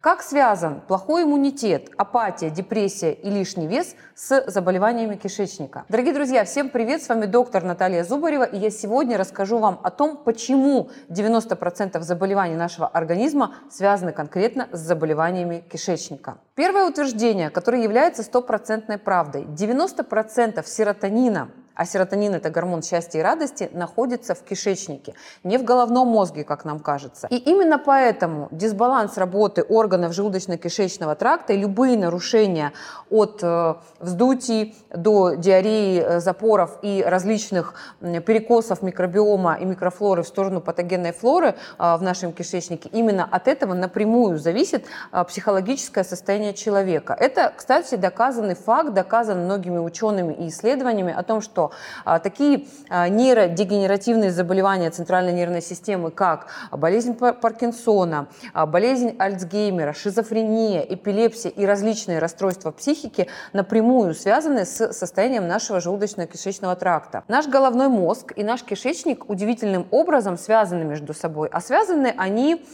Как связан плохой иммунитет, апатия, депрессия и лишний вес с заболеваниями кишечника? Дорогие друзья, всем привет! С вами доктор Наталья Зубарева, и я сегодня расскажу вам о том, почему 90% заболеваний нашего организма связаны конкретно с заболеваниями кишечника. Первое утверждение, которое является стопроцентной правдой. 90% серотонина а серотонин – это гормон счастья и радости, находится в кишечнике, не в головном мозге, как нам кажется. И именно поэтому дисбаланс работы органов желудочно-кишечного тракта и любые нарушения от э, вздутий до диареи, э, запоров и различных перекосов микробиома и микрофлоры в сторону патогенной флоры э, в нашем кишечнике, именно от этого напрямую зависит психологическое состояние человека. Это, кстати, доказанный факт, доказан многими учеными и исследованиями о том, что а, такие а, нейродегенеративные заболевания центральной нервной системы, как болезнь Паркинсона, а, болезнь Альцгеймера, шизофрения, эпилепсия и различные расстройства психики напрямую связаны с состоянием нашего желудочно-кишечного тракта. Наш головной мозг и наш кишечник удивительным образом связаны между собой, а связаны они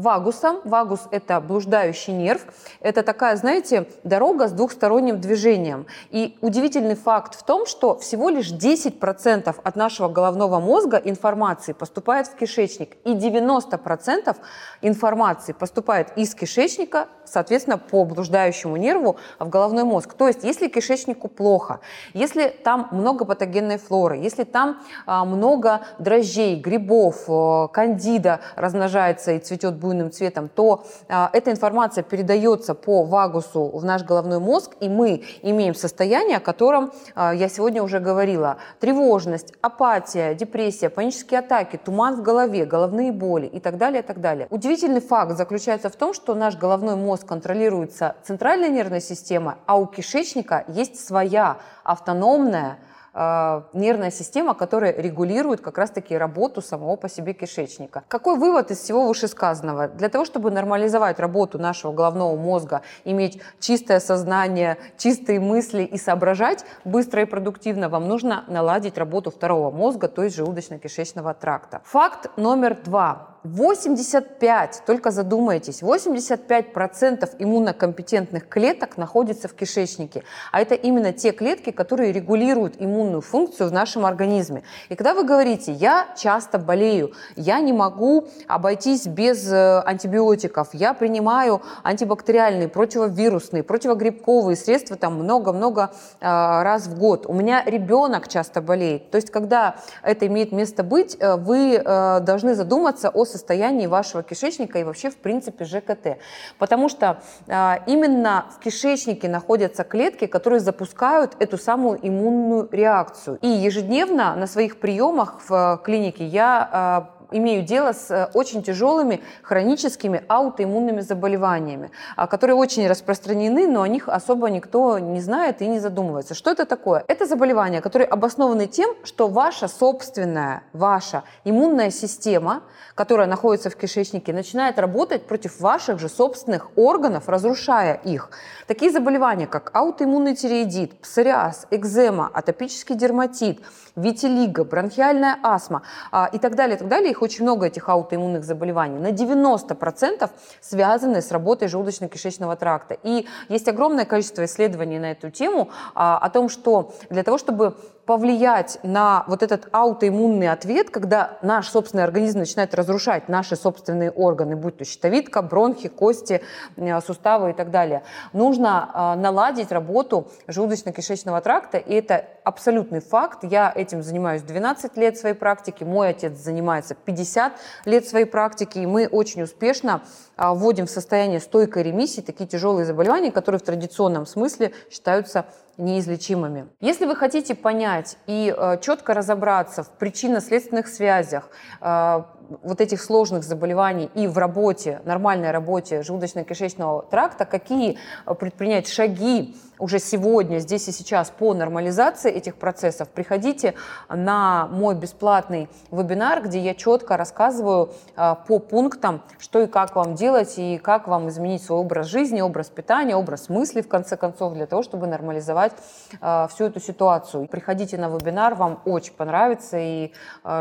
вагусом. Вагус – это блуждающий нерв. Это такая, знаете, дорога с двухсторонним движением. И удивительный факт в том, что всего лишь 10% от нашего головного мозга информации поступает в кишечник, и 90% информации поступает из кишечника, соответственно, по блуждающему нерву в головной мозг. То есть, если кишечнику плохо, если там много патогенной флоры, если там а, много дрожжей, грибов, а, кандида размножается и цветет буйным цветом, то а, эта информация передается по вагусу в наш головной мозг, и мы имеем состояние, о котором а, я сегодня уже говорила. Тревожность, апатия, депрессия, панические атаки, туман в голове, головные боли и так далее, и так далее. Удивительный факт заключается в том, что наш головной мозг контролируется центральной нервной системой, а у кишечника есть своя автономная нервная система, которая регулирует как раз-таки работу самого по себе кишечника. Какой вывод из всего вышесказанного? Для того, чтобы нормализовать работу нашего головного мозга, иметь чистое сознание, чистые мысли и соображать быстро и продуктивно, вам нужно наладить работу второго мозга, то есть желудочно-кишечного тракта. Факт номер два. 85, только задумайтесь, 85% иммунокомпетентных клеток находится в кишечнике. А это именно те клетки, которые регулируют иммунную функцию в нашем организме. И когда вы говорите, я часто болею, я не могу обойтись без э, антибиотиков, я принимаю антибактериальные, противовирусные, противогрибковые средства там много-много э, раз в год, у меня ребенок часто болеет. То есть, когда это имеет место быть, э, вы должны задуматься о состоянии вашего кишечника и вообще, в принципе, ЖКТ. Потому что а, именно в кишечнике находятся клетки, которые запускают эту самую иммунную реакцию. И ежедневно на своих приемах в э, клинике я а, имею дело с э, очень тяжелыми хроническими аутоиммунными заболеваниями, а, которые очень распространены, но о них особо никто не знает и не задумывается. Что это такое? Это заболевания, которые обоснованы тем, что ваша собственная, ваша иммунная система, которая находится в кишечнике, начинает работать против ваших же собственных органов, разрушая их. Такие заболевания, как аутоиммунный тиреидит, псориаз, экзема, атопический дерматит, витилиго, бронхиальная астма а, и так далее, и так далее, их очень много, этих аутоиммунных заболеваний, на 90% связаны с работой желудочно-кишечного тракта. И есть огромное количество исследований на эту тему а, о том, что для того, чтобы повлиять на вот этот аутоиммунный ответ, когда наш собственный организм начинает разрушать наши собственные органы, будь то щитовидка, бронхи, кости, э, суставы и так далее. Нужно э, наладить работу желудочно-кишечного тракта, и это абсолютный факт. Я этим занимаюсь 12 лет своей практики, мой отец занимается 50 лет своей практики, и мы очень успешно э, вводим в состояние стойкой ремиссии такие тяжелые заболевания, которые в традиционном смысле считаются неизлечимыми. Если вы хотите понять и э, четко разобраться в причинно-следственных связях э, вот этих сложных заболеваний и в работе, нормальной работе желудочно-кишечного тракта, какие э, предпринять шаги уже сегодня, здесь и сейчас по нормализации этих процессов, приходите на мой бесплатный вебинар, где я четко рассказываю а, по пунктам, что и как вам делать, и как вам изменить свой образ жизни, образ питания, образ мысли, в конце концов, для того, чтобы нормализовать а, всю эту ситуацию. Приходите на вебинар, вам очень понравится, и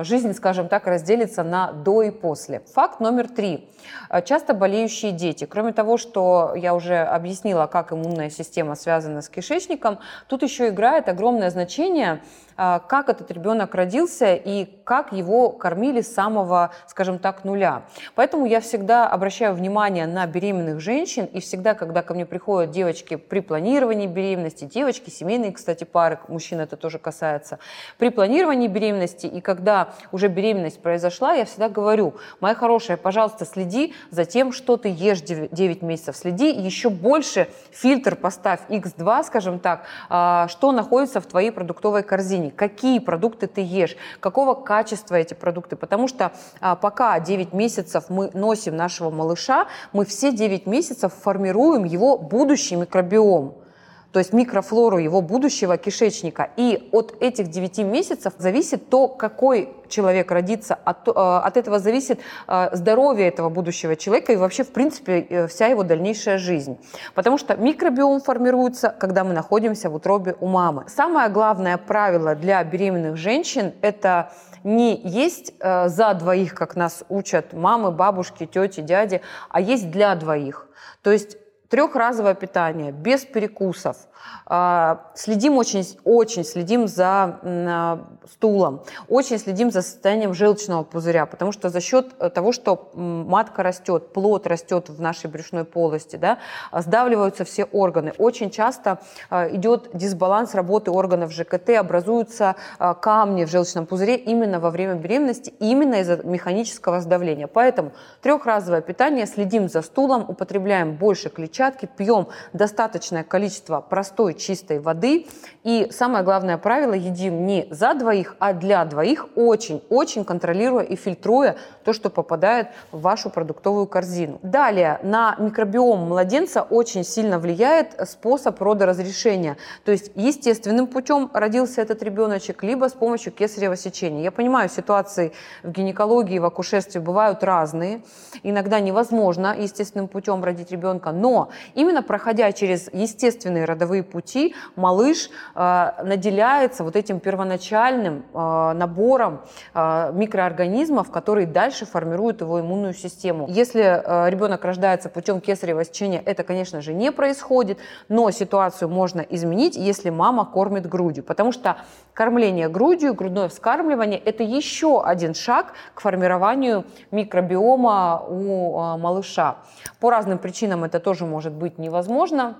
жизнь, скажем так, разделится на до и после. Факт номер три. Часто болеющие дети. Кроме того, что я уже объяснила, как иммунная система связана с кишечником, тут еще играет огромное значение как этот ребенок родился и как его кормили с самого, скажем так, нуля. Поэтому я всегда обращаю внимание на беременных женщин, и всегда, когда ко мне приходят девочки при планировании беременности, девочки, семейные, кстати, пары, мужчин это тоже касается, при планировании беременности, и когда уже беременность произошла, я всегда говорю, моя хорошая, пожалуйста, следи за тем, что ты ешь 9 месяцев, следи еще больше, фильтр поставь X2, скажем так, а, что находится в твоей продуктовой корзине какие продукты ты ешь, какого качества эти продукты. Потому что а, пока 9 месяцев мы носим нашего малыша, мы все 9 месяцев формируем его будущий микробиом то есть микрофлору его будущего кишечника. И от этих 9 месяцев зависит то, какой человек родится, от, э, от этого зависит э, здоровье этого будущего человека и вообще, в принципе, э, вся его дальнейшая жизнь. Потому что микробиом формируется, когда мы находимся в утробе у мамы. Самое главное правило для беременных женщин – это не есть за двоих, как нас учат мамы, бабушки, тети, дяди, а есть для двоих. То есть трехразовое питание, без перекусов. А, следим очень, очень следим за а, стулом, очень следим за состоянием желчного пузыря, потому что за счет э, того, что матка растет, плод растет в нашей брюшной полости, да, сдавливаются все органы. Очень часто а, идет дисбаланс работы органов ЖКТ, образуются камни в желчном пузыре именно во время беременности, именно из-за механического сдавления. Поэтому трехразовое питание, следим за стулом, употребляем больше клетчатки, пьем достаточное количество простой чистой воды. И самое главное правило, едим не за двоих, а для двоих, очень-очень контролируя и фильтруя то, что попадает в вашу продуктовую корзину. Далее, на микробиом младенца очень сильно влияет способ родоразрешения. То есть естественным путем родился этот ребеночек, либо с помощью кесарево сечения. Я понимаю, ситуации в гинекологии, в акушерстве бывают разные. Иногда невозможно естественным путем родить ребенка, но именно проходя через естественные родовые пути малыш э, наделяется вот этим первоначальным э, набором э, микроорганизмов, которые дальше формируют его иммунную систему. Если ребенок рождается путем кесарево сечения, это, конечно же, не происходит, но ситуацию можно изменить, если мама кормит грудью, потому что кормление грудью, грудное вскармливание – это еще один шаг к формированию микробиома у малыша. По разным причинам это тоже может быть невозможно.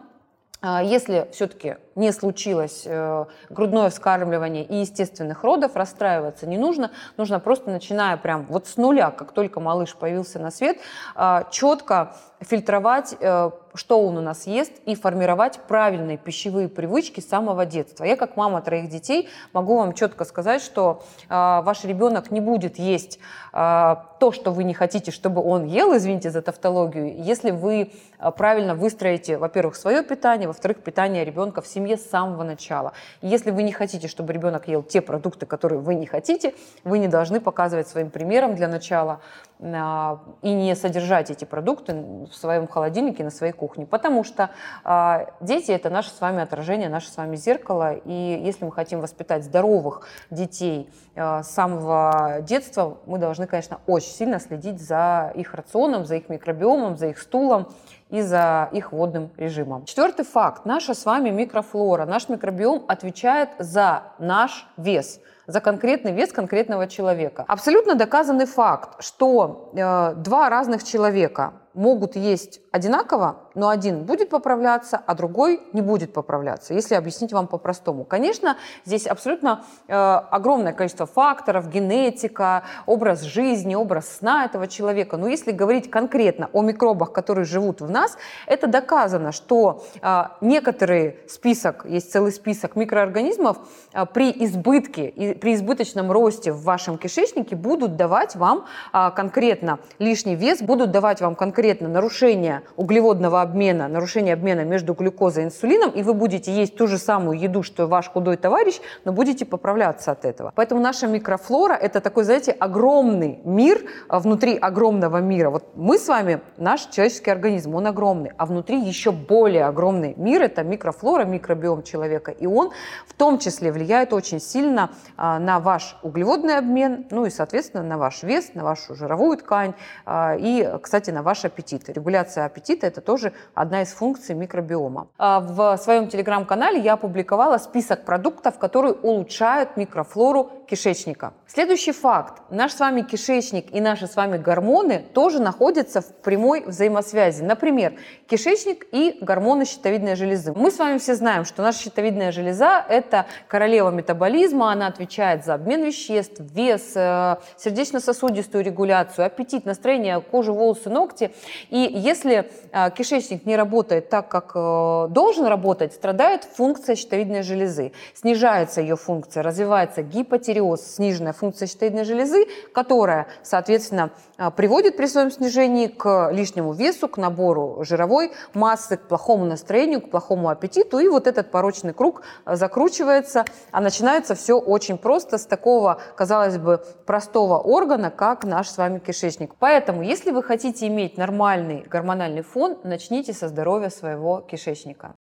А, если все-таки не случилось э, грудное вскармливание и естественных родов, расстраиваться не нужно. Нужно просто, начиная прям вот с нуля, как только малыш появился на свет, а, четко фильтровать, э, что он у нас ест, и формировать правильные пищевые привычки с самого детства. Я, как мама троих детей, могу вам четко сказать, что а, ваш ребенок не будет есть то, что вы не хотите, чтобы он ел, извините за тавтологию, если вы правильно выстроите, во-первых, свое питание, во-вторых, питание ребенка в семье, семье с самого начала. если вы не хотите, чтобы ребенок ел те продукты, которые вы не хотите, вы не должны показывать своим примером для начала и не содержать эти продукты в своем холодильнике на своей кухне. Потому что а, дети – это наше с вами отражение, наше с вами зеркало. И если мы хотим воспитать здоровых детей а, с самого детства, мы должны, конечно, очень сильно следить за их рационом, за их микробиомом, за их стулом и за их водным режимом. Четвертый факт. Наша с вами микрофлора, наш микробиом отвечает за наш вес за конкретный вес конкретного человека. Абсолютно доказанный факт, что э, два разных человека могут есть одинаково, но один будет поправляться, а другой не будет поправляться, если объяснить вам по-простому. Конечно, здесь абсолютно э, огромное количество факторов, генетика, образ жизни, образ сна этого человека. Но если говорить конкретно о микробах, которые живут в нас, это доказано, что э, некоторый список, есть целый список микроорганизмов, э, при избытке, и при избыточном росте в вашем кишечнике будут давать вам э, конкретно лишний вес, будут давать вам конкретно нарушение углеводного обмена, нарушение обмена между глюкозой и инсулином, и вы будете есть ту же самую еду, что и ваш худой товарищ, но будете поправляться от этого. Поэтому наша микрофлора – это такой, знаете, огромный мир а, внутри огромного мира. Вот мы с вами, наш человеческий организм, он огромный, а внутри еще более огромный мир – это микрофлора, микробиом человека, и он в том числе влияет очень сильно а, на ваш углеводный обмен, ну и, соответственно, на ваш вес, на вашу жировую ткань а, и, кстати, на ваш аппетит. Регуляция аппетита – это тоже одна из функций микробиома. А, в своем телеграм-канале я опубликовала список продуктов, которые улучшают микрофлору кишечника. Следующий факт. Наш с вами кишечник и наши с вами гормоны тоже находятся в прямой взаимосвязи. Например, кишечник и гормоны щитовидной железы. Мы с вами все знаем, что наша щитовидная железа – это королева метаболизма, она отвечает за обмен веществ, вес, э, сердечно-сосудистую регуляцию, аппетит, настроение, кожу, волосы, ногти. И если э, кишечник не работает так, как э, должен работать, страдает функция щитовидной железы. Снижается ее функция, развивается гипотереоз, сниженная функция щитовидной железы, которая, соответственно, приводит при своем снижении к лишнему весу, к набору жировой массы, к плохому настроению, к плохому аппетиту. И вот этот порочный круг закручивается, а начинается все очень просто с такого, казалось бы, простого органа, как наш с вами кишечник. Поэтому, если вы хотите иметь нормальный гормональный фон, начните со здоровья своего кишечника.